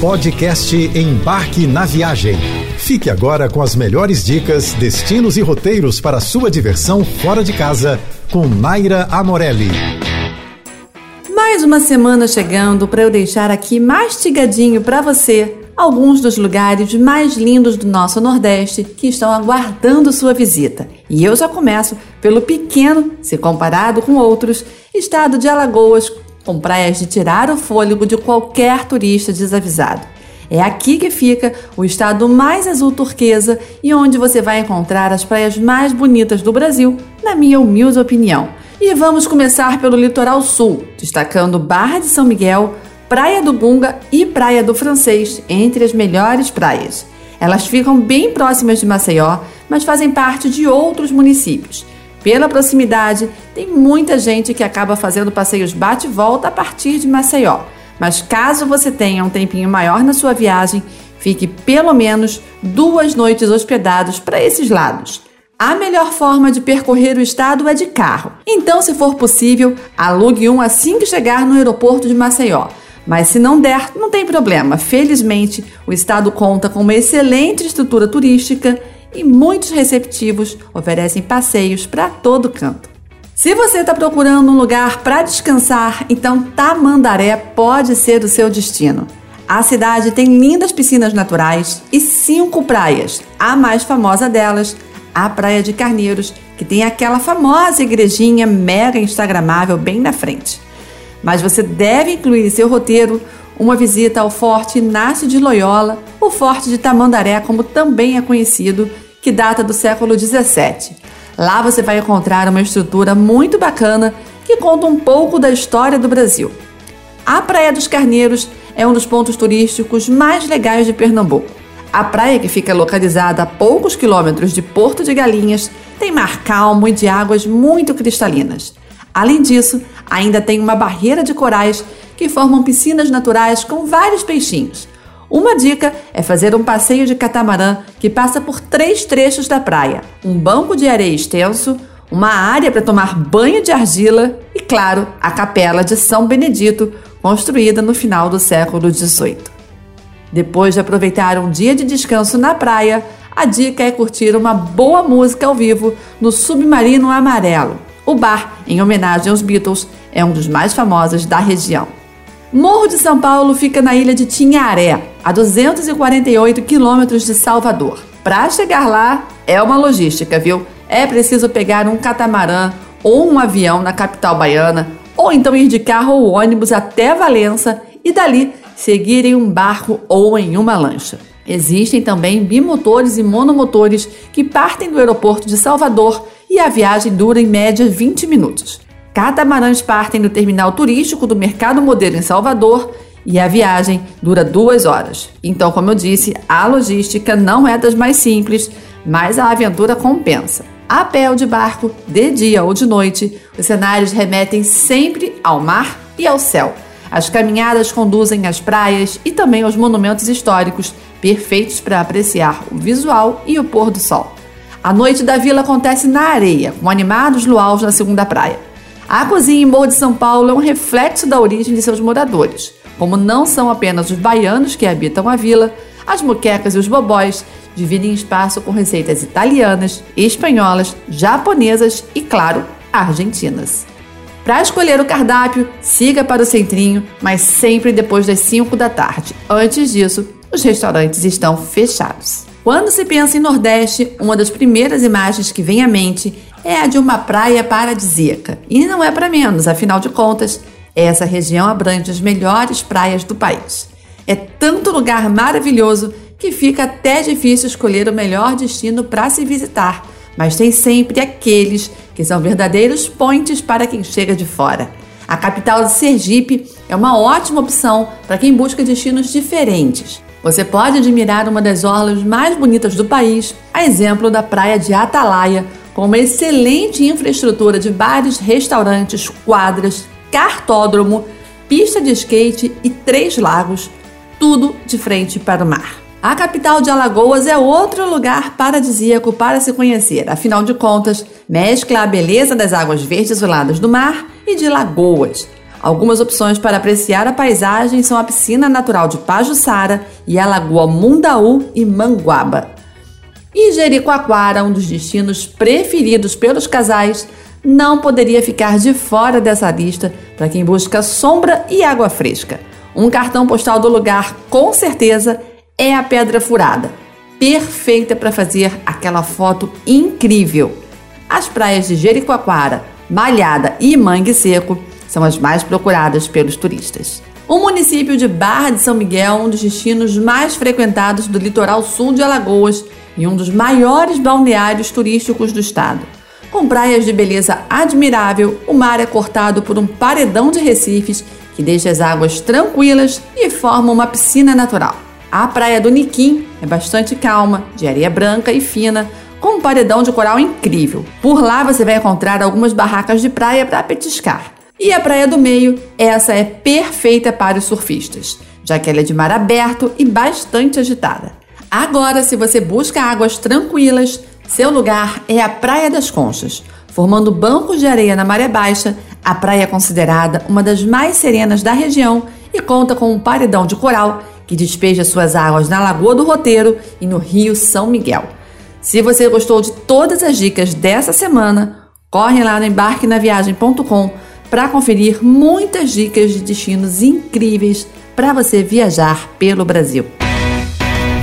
Podcast Embarque na Viagem. Fique agora com as melhores dicas, destinos e roteiros para sua diversão fora de casa com Naira Amorelli. Mais uma semana chegando para eu deixar aqui mastigadinho para você alguns dos lugares mais lindos do nosso Nordeste que estão aguardando sua visita. E eu já começo pelo pequeno, se comparado com outros, estado de Alagoas, com praias de tirar o fôlego de qualquer turista desavisado. É aqui que fica o estado mais azul turquesa e onde você vai encontrar as praias mais bonitas do Brasil, na minha humilde opinião. E vamos começar pelo litoral sul, destacando Barra de São Miguel, Praia do Gunga e Praia do Francês, entre as melhores praias. Elas ficam bem próximas de Maceió, mas fazem parte de outros municípios. Pela proximidade, tem muita gente que acaba fazendo passeios bate-volta a partir de Maceió. Mas caso você tenha um tempinho maior na sua viagem, fique pelo menos duas noites hospedados para esses lados. A melhor forma de percorrer o estado é de carro. Então, se for possível, alugue um assim que chegar no aeroporto de Maceió. Mas se não der, não tem problema. Felizmente, o estado conta com uma excelente estrutura turística e muitos receptivos oferecem passeios para todo canto. Se você está procurando um lugar para descansar, então Tamandaré pode ser o seu destino. A cidade tem lindas piscinas naturais e cinco praias. A mais famosa delas, a Praia de Carneiros, que tem aquela famosa igrejinha mega instagramável bem na frente mas você deve incluir em seu roteiro uma visita ao Forte Inácio de Loyola, o Forte de Tamandaré, como também é conhecido, que data do século 17. Lá você vai encontrar uma estrutura muito bacana que conta um pouco da história do Brasil. A Praia dos Carneiros é um dos pontos turísticos mais legais de Pernambuco. A praia, que fica localizada a poucos quilômetros de Porto de Galinhas, tem mar calmo e de águas muito cristalinas. Além disso, ainda tem uma barreira de corais que formam piscinas naturais com vários peixinhos. Uma dica é fazer um passeio de catamarã que passa por três trechos da praia: um banco de areia extenso, uma área para tomar banho de argila e, claro, a capela de São Benedito, construída no final do século XVIII. Depois de aproveitar um dia de descanso na praia, a dica é curtir uma boa música ao vivo no Submarino Amarelo. O bar, em homenagem aos Beatles, é um dos mais famosos da região. Morro de São Paulo fica na ilha de Tinharé, a 248 quilômetros de Salvador. Para chegar lá é uma logística, viu? É preciso pegar um catamarã ou um avião na capital baiana, ou então ir de carro ou ônibus até Valença e dali seguir em um barco ou em uma lancha. Existem também bimotores e monomotores que partem do aeroporto de Salvador e a viagem dura em média 20 minutos. Catamarãs partem do terminal turístico do Mercado Modelo em Salvador e a viagem dura duas horas. Então, como eu disse, a logística não é das mais simples, mas a aventura compensa. A pé ou de barco, de dia ou de noite, os cenários remetem sempre ao mar e ao céu. As caminhadas conduzem às praias e também aos monumentos históricos, perfeitos para apreciar o visual e o pôr do sol. A noite da vila acontece na areia, com animados luaus na segunda praia. A cozinha em Morro de São Paulo é um reflexo da origem de seus moradores. Como não são apenas os baianos que habitam a vila, as muquecas e os bobóis dividem espaço com receitas italianas, espanholas, japonesas e, claro, argentinas. Para escolher o cardápio, siga para o centrinho, mas sempre depois das 5 da tarde. Antes disso, os restaurantes estão fechados. Quando se pensa em Nordeste, uma das primeiras imagens que vem à mente é a de uma praia paradisíaca. E não é para menos, afinal de contas, essa região abrange as melhores praias do país. É tanto lugar maravilhoso que fica até difícil escolher o melhor destino para se visitar, mas tem sempre aqueles que são verdadeiros pontes para quem chega de fora. A capital de Sergipe é uma ótima opção para quem busca destinos diferentes. Você pode admirar uma das orlas mais bonitas do país, a exemplo da praia de Atalaia, com uma excelente infraestrutura de bares, restaurantes, quadras, cartódromo, pista de skate e três lagos, tudo de frente para o mar. A capital de Alagoas é outro lugar paradisíaco para se conhecer, afinal de contas, mescla a beleza das águas verdes isoladas do mar e de lagoas. Algumas opções para apreciar a paisagem são a piscina natural de Pajuçara e a Lagoa Mundaú e Manguaba. E Jericoacoara, um dos destinos preferidos pelos casais, não poderia ficar de fora dessa lista para quem busca sombra e água fresca. Um cartão postal do lugar, com certeza, é a Pedra Furada, perfeita para fazer aquela foto incrível. As praias de Jericoacoara, Malhada e Mangue Seco são as mais procuradas pelos turistas. O município de Barra de São Miguel é um dos destinos mais frequentados do litoral sul de Alagoas e um dos maiores balneários turísticos do estado. Com praias de beleza admirável, o mar é cortado por um paredão de recifes que deixa as águas tranquilas e forma uma piscina natural. A praia do Niquim é bastante calma, de areia branca e fina, com um paredão de coral incrível. Por lá você vai encontrar algumas barracas de praia para petiscar. E a Praia do Meio, essa é perfeita para os surfistas, já que ela é de mar aberto e bastante agitada. Agora, se você busca águas tranquilas, seu lugar é a Praia das Conchas. Formando bancos de areia na maré baixa, a praia é considerada uma das mais serenas da região e conta com um paredão de coral que despeja suas águas na Lagoa do Roteiro e no Rio São Miguel. Se você gostou de todas as dicas dessa semana, corre lá no embarquenaviagem.com para conferir muitas dicas de destinos incríveis para você viajar pelo Brasil.